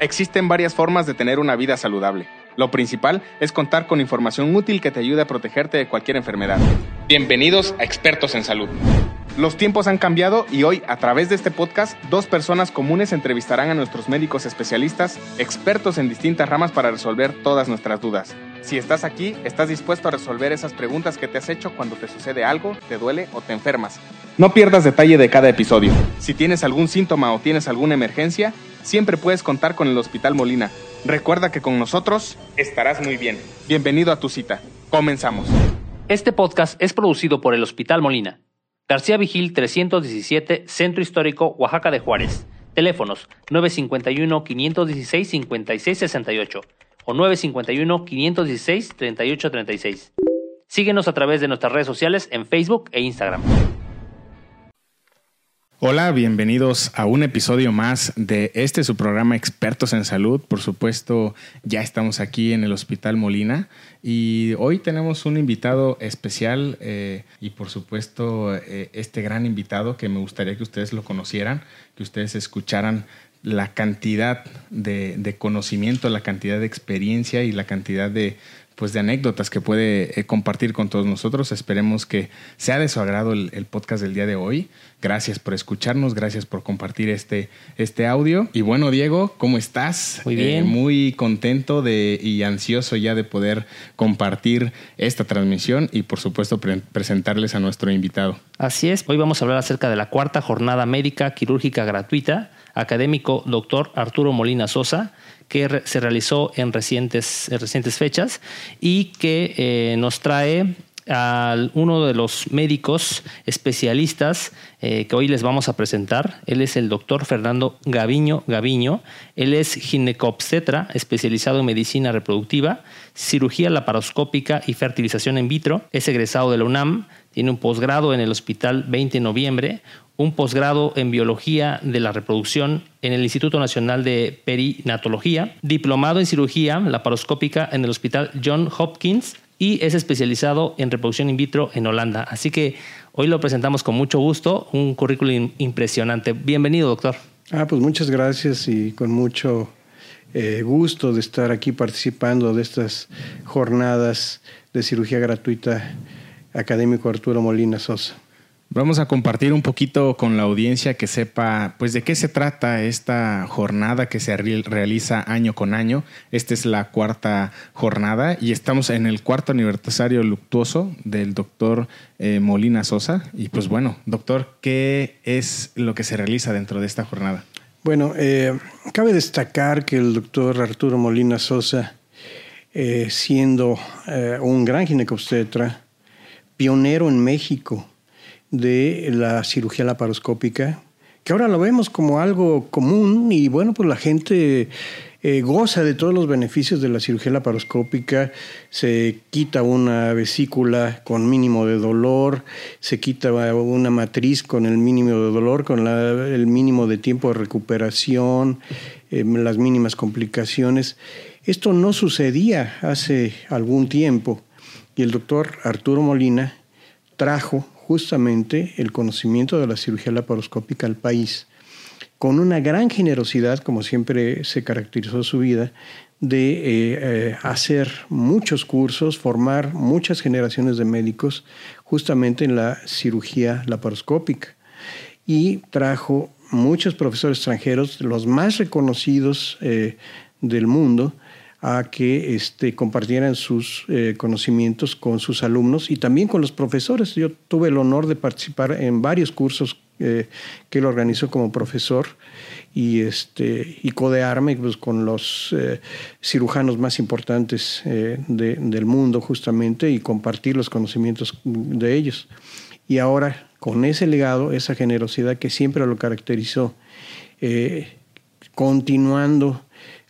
Existen varias formas de tener una vida saludable. Lo principal es contar con información útil que te ayude a protegerte de cualquier enfermedad. Bienvenidos a Expertos en Salud. Los tiempos han cambiado y hoy, a través de este podcast, dos personas comunes entrevistarán a nuestros médicos especialistas, expertos en distintas ramas para resolver todas nuestras dudas. Si estás aquí, estás dispuesto a resolver esas preguntas que te has hecho cuando te sucede algo, te duele o te enfermas. No pierdas detalle de cada episodio. Si tienes algún síntoma o tienes alguna emergencia, siempre puedes contar con el Hospital Molina. Recuerda que con nosotros estarás muy bien. Bienvenido a tu cita. Comenzamos. Este podcast es producido por el Hospital Molina. García Vigil 317, Centro Histórico, Oaxaca de Juárez. Teléfonos 951-516-5668 o 951-516-3836. Síguenos a través de nuestras redes sociales en Facebook e Instagram. Hola, bienvenidos a un episodio más de este su programa Expertos en Salud. Por supuesto, ya estamos aquí en el Hospital Molina y hoy tenemos un invitado especial eh, y por supuesto eh, este gran invitado que me gustaría que ustedes lo conocieran, que ustedes escucharan la cantidad de, de conocimiento, la cantidad de experiencia y la cantidad de pues de anécdotas que puede eh, compartir con todos nosotros. Esperemos que sea de su agrado el, podcast del día de hoy. Gracias por escucharnos, gracias por compartir este, este audio. Y bueno, Diego, ¿cómo estás? Muy bien. Eh, muy contento de, y ansioso ya de poder compartir esta transmisión y por supuesto presentarles a nuestro invitado. Así es, hoy vamos a hablar acerca de la cuarta jornada médica quirúrgica gratuita, académico doctor Arturo Molina Sosa que se realizó en recientes, recientes fechas y que eh, nos trae a uno de los médicos especialistas eh, que hoy les vamos a presentar. Él es el doctor Fernando Gaviño Gaviño. Él es ginecobstetra, especializado en medicina reproductiva, cirugía laparoscópica y fertilización in vitro. Es egresado de la UNAM, tiene un posgrado en el Hospital 20 de Noviembre, un posgrado en biología de la reproducción en el Instituto Nacional de Perinatología, diplomado en cirugía laparoscópica en el Hospital John Hopkins y es especializado en reproducción in vitro en Holanda. Así que hoy lo presentamos con mucho gusto, un currículum impresionante. Bienvenido, doctor. Ah, pues muchas gracias y con mucho eh, gusto de estar aquí participando de estas jornadas de cirugía gratuita académico Arturo Molina Sosa. Vamos a compartir un poquito con la audiencia que sepa, pues, de qué se trata esta jornada que se realiza año con año. Esta es la cuarta jornada y estamos en el cuarto aniversario luctuoso del doctor eh, Molina Sosa. Y pues bueno, doctor, ¿qué es lo que se realiza dentro de esta jornada? Bueno, eh, cabe destacar que el doctor Arturo Molina Sosa, eh, siendo un gran ginecobstetra, pionero en México, de la cirugía laparoscópica, que ahora lo vemos como algo común y bueno, pues la gente eh, goza de todos los beneficios de la cirugía laparoscópica, se quita una vesícula con mínimo de dolor, se quita una matriz con el mínimo de dolor, con el mínimo de tiempo de recuperación, eh, las mínimas complicaciones. Esto no sucedía hace algún tiempo y el doctor Arturo Molina trajo justamente el conocimiento de la cirugía laparoscópica al país, con una gran generosidad, como siempre se caracterizó su vida, de eh, eh, hacer muchos cursos, formar muchas generaciones de médicos justamente en la cirugía laparoscópica. Y trajo muchos profesores extranjeros, los más reconocidos eh, del mundo, a que este, compartieran sus eh, conocimientos con sus alumnos y también con los profesores. Yo tuve el honor de participar en varios cursos eh, que él organizó como profesor y, este, y codearme pues, con los eh, cirujanos más importantes del mundo justamente y compartir los conocimientos de ellos. Y ahora, con ese legado, esa generosidad que siempre lo caracterizó, continuando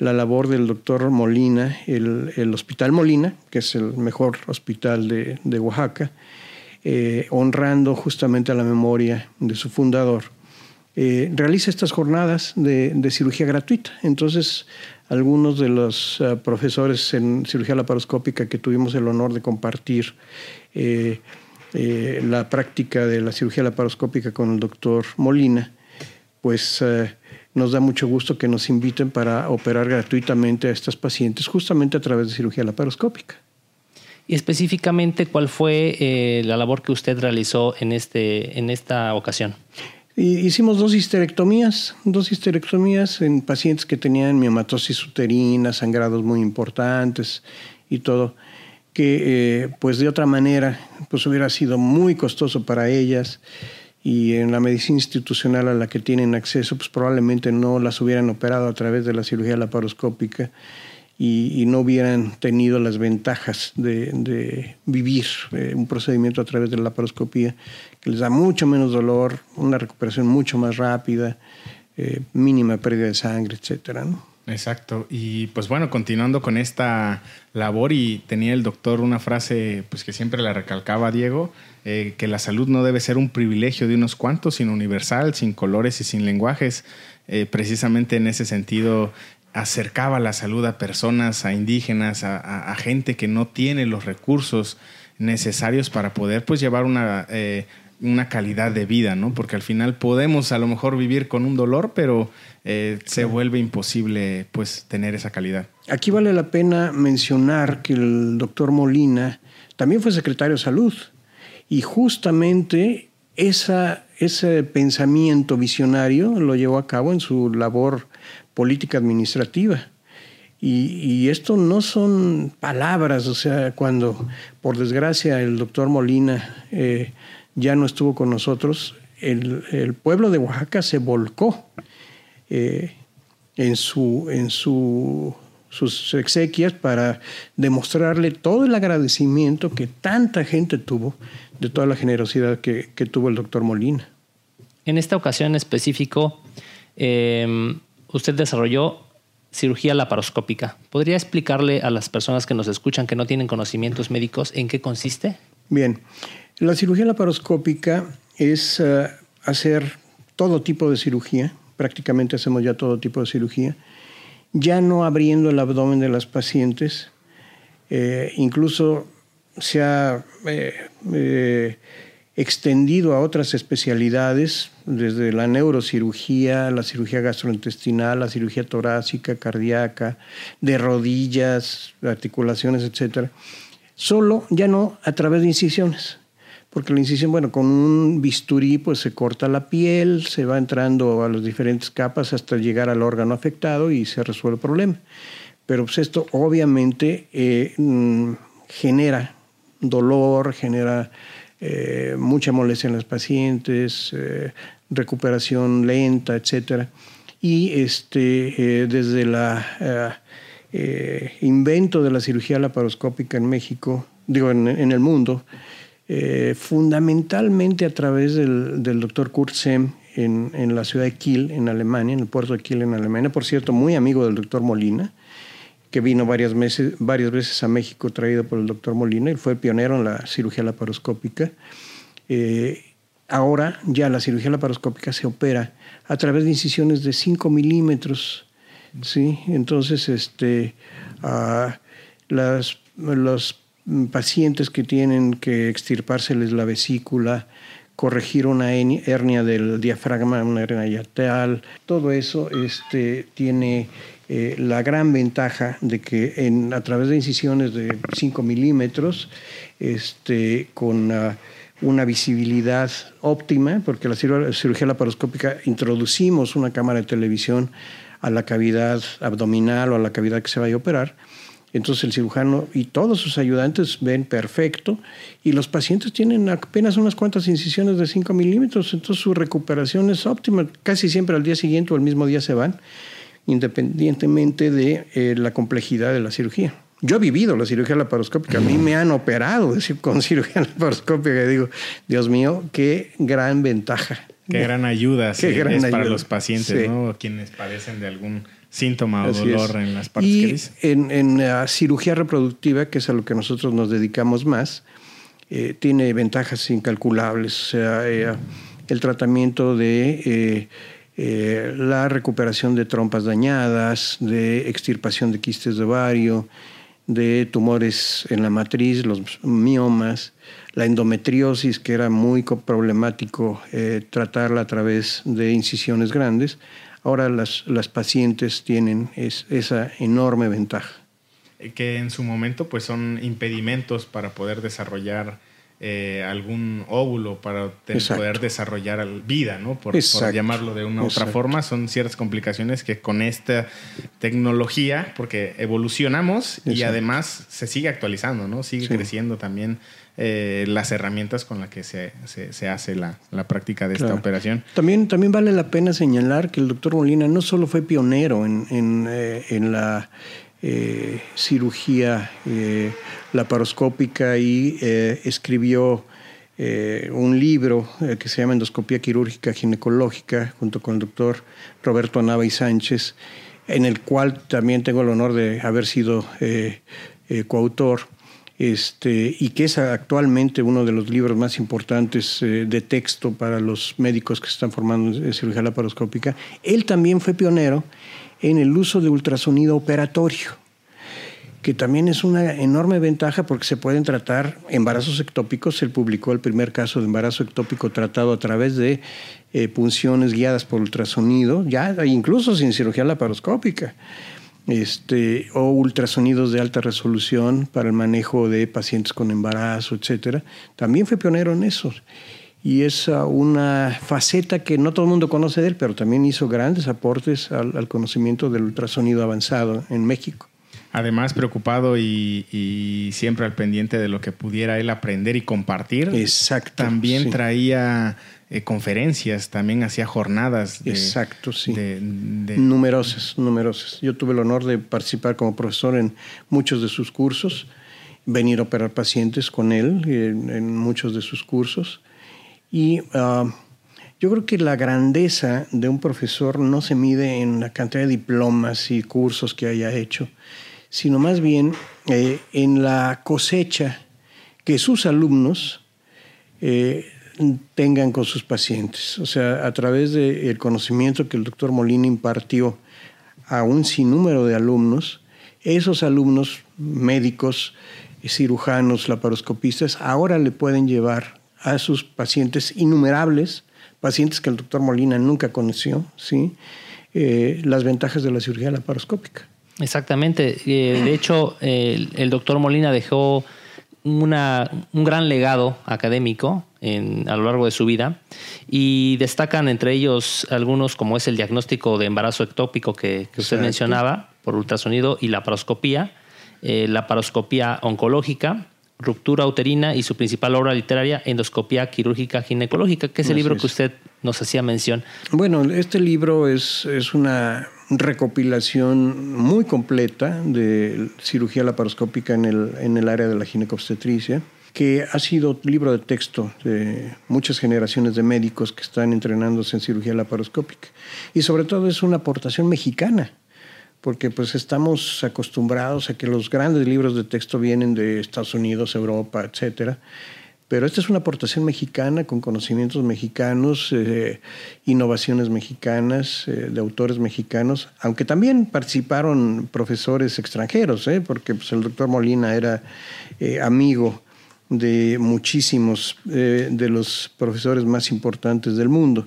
la labor del doctor Molina, el, Hospital Molina, que es el mejor hospital de, Oaxaca, eh, honrando justamente a la memoria de su fundador, eh, realiza estas jornadas de, cirugía gratuita. Entonces, algunos de los eh, profesores en cirugía laparoscópica que tuvimos el honor de compartir la práctica de la cirugía laparoscópica con el doctor Molina, pues nos da mucho gusto que nos inviten para operar gratuitamente a estas pacientes justamente a través de cirugía laparoscópica. Y específicamente, ¿cuál fue eh, la labor que usted realizó en, este, en esta ocasión? hicimos dos histerectomías, dos histerectomías en pacientes que tenían miomatosis uterina, sangrados muy importantes y todo, que eh, pues de otra manera pues hubiera sido muy costoso para ellas y en la medicina institucional a la que tienen acceso pues probablemente no las hubieran operado a través de la cirugía laparoscópica y, no hubieran tenido las ventajas de, vivir eh, un procedimiento a través de la laparoscopía, que les da mucho menos dolor, una recuperación mucho más rápida, eh, mínima pérdida de sangre, etcétera, Exacto. Y pues bueno, continuando con esta labor y tenía el doctor una frase pues que siempre la recalcaba Diego, eh, que la salud no debe ser un privilegio de unos cuantos, sino universal, sin colores y sin lenguajes. precisamente en ese sentido, acercaba la salud a personas, a indígenas, a, gente que no tiene los recursos necesarios para poder pues llevar una, eh, una calidad de vida, ¿no? Porque al final podemos a lo mejor vivir con un dolor, pero eh, se vuelve imposible pues tener esa calidad. Aquí vale la pena mencionar que el doctor Molina también fue secretario de salud y justamente esa, ese pensamiento visionario lo llevó a cabo en su labor política administrativa. Y, esto no son palabras, o sea, cuando por desgracia el doctor Molina eh, ya no estuvo con nosotros, el, pueblo de Oaxaca se volcó eh, en, su, en su, sus exequias para demostrarle todo el agradecimiento que tanta gente tuvo de toda la generosidad que, que tuvo el doctor Molina. En esta ocasión específico, eh, usted desarrolló cirugía laparoscópica. ¿Podría explicarle a las personas que nos escuchan que no tienen conocimientos médicos en qué consiste? Bien, la cirugía laparoscópica es eh, hacer todo tipo de cirugía, prácticamente hacemos ya todo tipo de cirugía, ya no abriendo el abdomen de las pacientes, eh, incluso se ha eh, extendido a otras especialidades, desde la neurocirugía, la cirugía gastrointestinal, la cirugía torácica, cardíaca, de rodillas, articulaciones, etc. Solo ya no a través de incisiones, porque la incisión, bueno, con un bisturí pues se corta la piel, se va entrando a las diferentes capas hasta llegar al órgano afectado y se resuelve el problema. Pero pues esto obviamente eh, mm, genera dolor, genera eh, mucha molestia en los pacientes, eh, recuperación lenta, etc. Y este, desde el invento de la cirugía laparoscópica en México, digo, en, el mundo, fundamentalmente a través del, doctor Kurt Sem en, en, la ciudad de Kiel, en Alemania, en el puerto de Kiel, en Alemania, por cierto, muy amigo del doctor Molina, que vino varias, meses, varias veces a México traído por el doctor Molina, y fue pionero en la cirugía laparoscópica. Eh, ahora ya la cirugía laparoscópica se opera a través de incisiones de 5 milímetros. ¿Sí? Entonces, este, las, los pacientes que tienen que extirpárseles la vesícula, corregir una hernia del diafragma, una hernia yateal, todo eso este, tiene eh, la gran ventaja de que en, a través de incisiones de 5 milímetros, este, con una visibilidad óptima, porque la cirugía laparoscópica introducimos una cámara de televisión a la cavidad abdominal o a la cavidad que se vaya a operar. Entonces el cirujano y todos sus ayudantes ven perfecto y los pacientes tienen apenas unas cuantas incisiones de 5 milímetros, entonces su recuperación es óptima. Casi siempre al día siguiente o el mismo día se van independientemente de eh, la complejidad de la cirugía. Yo he vivido la cirugía laparoscópica, a mí me han operado con cirugía laparoscópica, y digo, Dios mío, qué gran ventaja. Qué gran ayuda es para los pacientes, ¿no? Quienes padecen de algún síntoma o dolor en las partes y En, la cirugía reproductiva, que es a lo que nosotros nos dedicamos más, eh, tiene ventajas incalculables. O sea, eh, el tratamiento de eh, la recuperación de trompas dañadas, de extirpación de quistes de ovario, de tumores en la matriz, los miomas, la endometriosis, que era muy problemático eh, tratarla a través de incisiones grandes. ahora las, las pacientes tienen esa enorme ventaja. Que en su momento pues son impedimentos para poder desarrollar eh, algún óvulo para poder desarrollar vida, ¿no? Por, llamarlo de una u otra forma, son ciertas complicaciones que con esta tecnología, porque evolucionamos y además se sigue actualizando, ¿no? Sigue creciendo también eh, las herramientas con las que se, se, hace la, la, práctica de esta operación. También, también vale la pena señalar que el doctor Molina no solo fue pionero en, en, eh, en la eh, cirugía laparoscópica y escribió un libro que se llama Endoscopía Quirúrgica Ginecológica junto con el doctor Roberto Nava y Sánchez, en el cual también tengo el honor de haber sido coautor. Este, y que es actualmente uno de los libros más importantes de texto para los médicos que se están formando en cirugía laparoscópica. Él también fue pionero en el uso de ultrasonido operatorio, que también es una enorme ventaja porque se pueden tratar embarazos ectópicos. Él publicó el primer caso de embarazo ectópico tratado a través de eh, punciones guiadas por ultrasonido, ya incluso sin cirugía laparoscópica. Este, o ultrasonidos de alta resolución para el manejo de pacientes con embarazo, etcétera. También fue pionero en eso y es una faceta que no todo el mundo conoce de él, pero también hizo grandes aportes al, conocimiento del ultrasonido avanzado en México. Además, preocupado y, siempre al pendiente de lo que pudiera él aprender y compartir. Exacto. También traía eh, conferencias, también hacía jornadas. Exacto, sí. Numerosas, numerosas. Yo tuve el honor de participar como profesor en muchos de sus cursos, venir a operar pacientes con él en muchos de sus cursos y ah, yo creo que la grandeza de un profesor no se mide en la cantidad de diplomas y cursos que haya hecho, sino más bien eh, en la cosecha que sus alumnos eh, tengan con sus pacientes. O sea, a través del conocimiento que el doctor Molina impartió a un sinnúmero de alumnos, esos alumnos médicos, cirujanos, laparoscopistas, ahora le pueden llevar a sus pacientes innumerables, pacientes que el doctor Molina nunca conoció, ¿sí? Eh, las ventajas de la cirugía laparoscópica. Exactamente. Eh, de hecho, el, doctor Molina dejó una, un gran legado académico en, a lo largo de su vida y destacan entre ellos algunos como es el diagnóstico de embarazo ectópico que, usted mencionaba por ultrasonido y la paroscopía, eh, la paroscopía oncológica, Ruptura uterina y su principal obra literaria, Endoscopía quirúrgica ginecológica, que es el libro que usted nos hacía mención. Bueno, este libro es, es una recopilación muy completa de cirugía laparoscópica en el, en el área de la ginecobstetricia, que ha sido libro de texto de muchas generaciones de médicos que están entrenándose en cirugía laparoscópica. Y sobre todo es una aportación mexicana porque pues estamos acostumbrados a que los grandes libros de texto vienen de Estados Unidos, Europa, etcétera. Pero esta es una aportación mexicana con conocimientos mexicanos, eh, innovaciones mexicanas, eh, de autores mexicanos, aunque también participaron profesores extranjeros, ¿eh? porque pues, el doctor Molina era amigo de muchísimos de los profesores más importantes del mundo,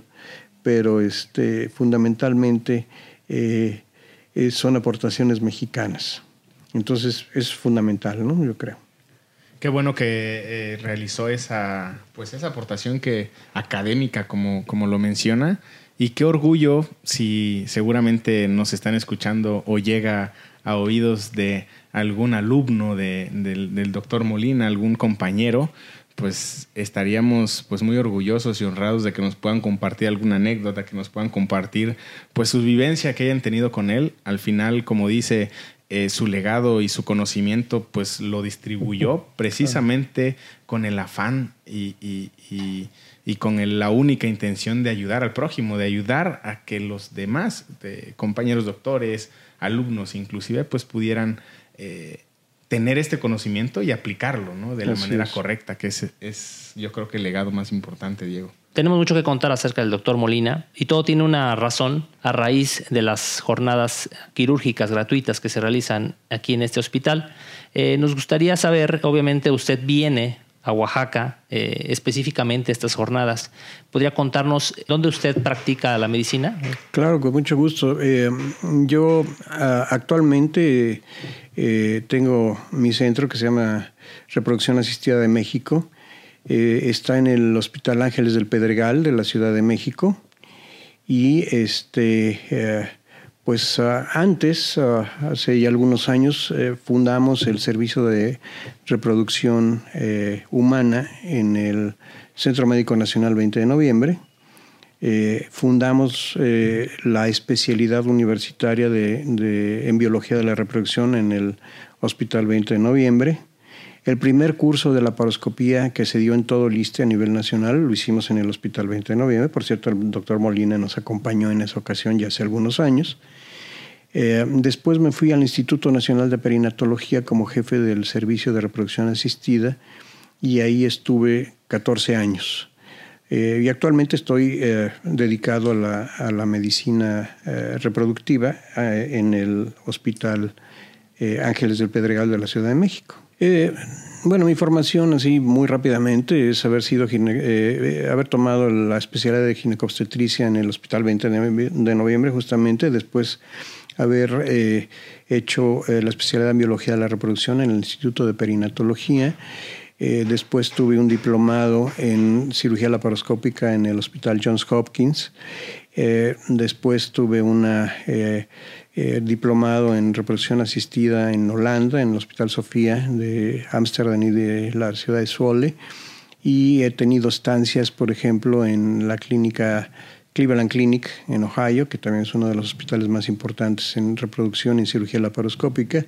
pero este, fundamentalmente son aportaciones mexicanas. Entonces es fundamental, ¿no? Yo creo. Qué bueno que eh, realizó esa, pues esa aportación que, académica, como, como lo menciona. Y qué orgullo si seguramente nos están escuchando o llega a oídos de algún alumno del, doctor Molina, algún compañero, pues estaríamos pues muy orgullosos y honrados de que nos puedan compartir alguna anécdota, que nos puedan compartir pues su vivencia que hayan tenido con él. Al final, como dice, eh, su legado y su conocimiento pues lo distribuyó precisamente con el afán y, con la única intención de ayudar al prójimo, de ayudar a que los demás compañeros doctores, alumnos inclusive, pues pudieran... Eh, tener este conocimiento y aplicarlo ¿no? de la manera correcta, que es, es, yo creo que el legado más importante, Diego. Tenemos mucho que contar acerca del doctor Molina y todo tiene una razón a raíz de las jornadas quirúrgicas gratuitas que se realizan aquí en este hospital. Eh, nos gustaría saber, obviamente usted viene a Oaxaca, eh, específicamente estas jornadas. ¿Podría contarnos dónde usted practica la medicina? Claro, con mucho gusto. Eh, yo actualmente eh, tengo mi centro que se llama Reproducción Asistida de México. Está en el Hospital Ángeles del Pedregal de la Ciudad de México. Y este pues ah, antes, ah, hace ya algunos años, eh, fundamos el servicio de reproducción eh, humana en el Centro Médico Nacional 20 de noviembre. Eh, fundamos la especialidad universitaria de, en biología de la reproducción en el Hospital 20 de noviembre. El primer curso de la paroscopía que se dio en todo el ISTE a nivel nacional lo hicimos en el Hospital 20 de noviembre. Por cierto, el doctor Molina nos acompañó en esa ocasión ya hace algunos años. Eh, después me fui al Instituto Nacional de Perinatología como jefe del Servicio de Reproducción Asistida y ahí estuve 14 años. Eh, y actualmente estoy eh, dedicado a la, medicina reproductiva en el Hospital Ángeles del Pedregal de la Ciudad de México. Bueno, mi formación así muy rápidamente es haber sido haber tomado la especialidad de ginecobstetricia en el Hospital 20 de noviembre justamente, después haber eh, hecho eh, la especialidad en biología de la reproducción en el Instituto de Perinatología. Eh, después tuve un diplomado en cirugía laparoscópica en el Hospital Johns Hopkins. Después tuve un diplomado en reproducción asistida en Holanda, en el Hospital Sofía de Ámsterdam y de la ciudad de Zwolle. Y he tenido estancias, por ejemplo, en la clínica Cleveland Clinic en Ohio, que también es uno de los hospitales más importantes en reproducción y cirugía laparoscópica.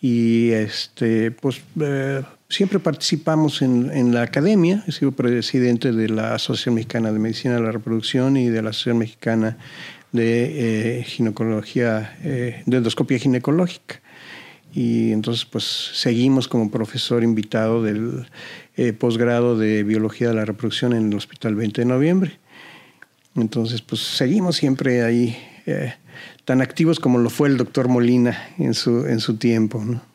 Y este, pues, eh, siempre participamos en, la academia. He sido presidente de la Asociación Mexicana de Medicina de la Reproducción y de la Asociación Mexicana de eh, Ginecología, eh, de Endoscopia Ginecológica. Y entonces, pues, seguimos como profesor invitado del posgrado de Biología de la Reproducción en el Hospital 20 de Noviembre. Entonces, pues seguimos siempre ahí, eh, tan activos como lo fue el doctor Molina en su, en su tiempo. ¿no?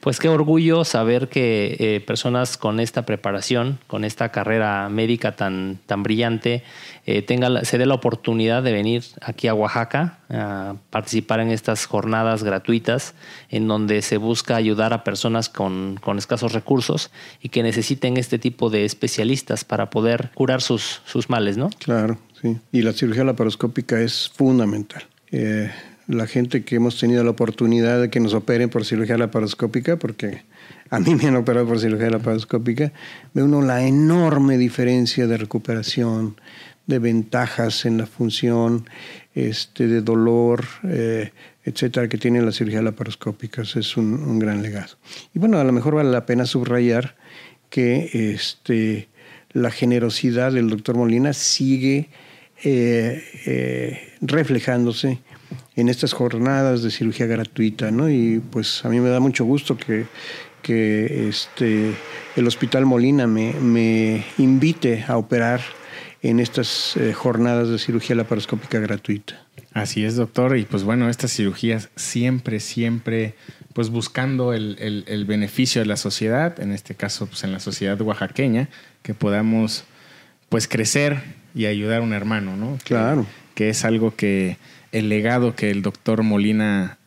Pues qué orgullo saber que eh, personas con esta preparación, con esta carrera médica tan, tan brillante, eh, se dé la oportunidad de venir aquí a Oaxaca a participar en estas jornadas gratuitas en donde se busca ayudar a personas con, con escasos recursos y que necesiten este tipo de especialistas para poder curar sus, sus males, ¿no? Claro, sí. Y la cirugía laparoscópica es fundamental. Eh, la gente que hemos tenido la oportunidad de que nos operen por cirugía laparoscópica, porque a mí me han operado por cirugía laparoscópica, ve uno la enorme diferencia de recuperación, de ventajas en la función, este, de dolor, eh, etcétera, que tiene la cirugía laparoscópica. Es un, gran legado. Y bueno, a lo mejor vale la pena subrayar que este, la generosidad del doctor Molina sigue eh, eh, reflejándose en estas jornadas de cirugía gratuita, ¿no? Y pues a mí me da mucho gusto que, que este, el Hospital Molina me, me invite a operar en estas eh, jornadas de cirugía laparoscópica gratuita. Así es, doctor. Y pues bueno, estas cirugías siempre, siempre, pues buscando el, el, el beneficio de la sociedad, en este caso, pues en la sociedad oaxaqueña, que podamos pues crecer y ayudar a un hermano, ¿no? Claro. que es algo que el legado que el doctor Molina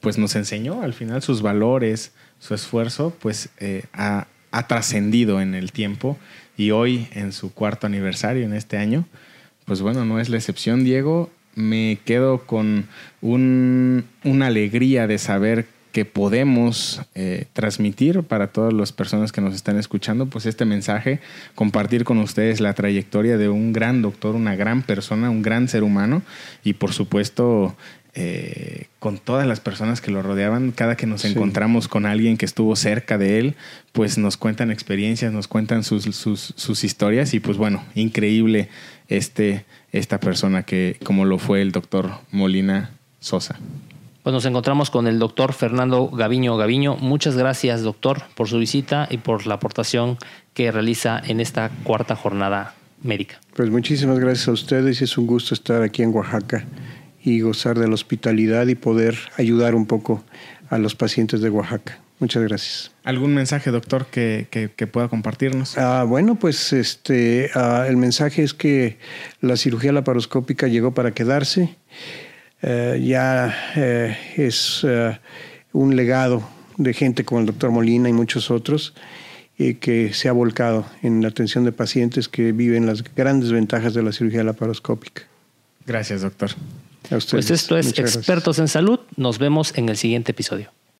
pues nos enseñó, al final sus valores, su esfuerzo, pues eh, ha, trascendido en el tiempo y hoy en su cuarto aniversario en este año, pues bueno, no es la excepción, Diego. Me quedo con una alegría de saber que podemos eh, transmitir para todas las personas que nos están escuchando, pues este mensaje, compartir con ustedes la trayectoria de un gran doctor, una gran persona, un gran ser humano y por supuesto eh, con todas las personas que lo rodeaban, cada que nos encontramos con alguien que estuvo cerca de él, pues nos cuentan experiencias, nos cuentan sus, sus, sus historias y pues bueno, increíble este, esta persona que como lo fue el doctor Molina Sosa. Pues nos encontramos con el doctor Fernando Gaviño Gaviño. Muchas gracias, doctor, por su visita y por la aportación que realiza en esta cuarta jornada médica. Pues muchísimas gracias a ustedes. Es un gusto estar aquí en Oaxaca y gozar de la hospitalidad y poder ayudar un poco a los pacientes de Oaxaca. Muchas gracias. ¿Algún mensaje, doctor, que, pueda compartirnos? Ah, bueno, pues este, ah, el mensaje es que la cirugía laparoscópica llegó para quedarse. Eh, ya eh, es eh, un legado de gente como el doctor Molina y muchos otros que se ha volcado en la atención de pacientes que viven las grandes ventajas de la cirugía laparoscópica. Gracias, doctor. Pues esto es Expertos en Salud. Nos vemos en el siguiente episodio.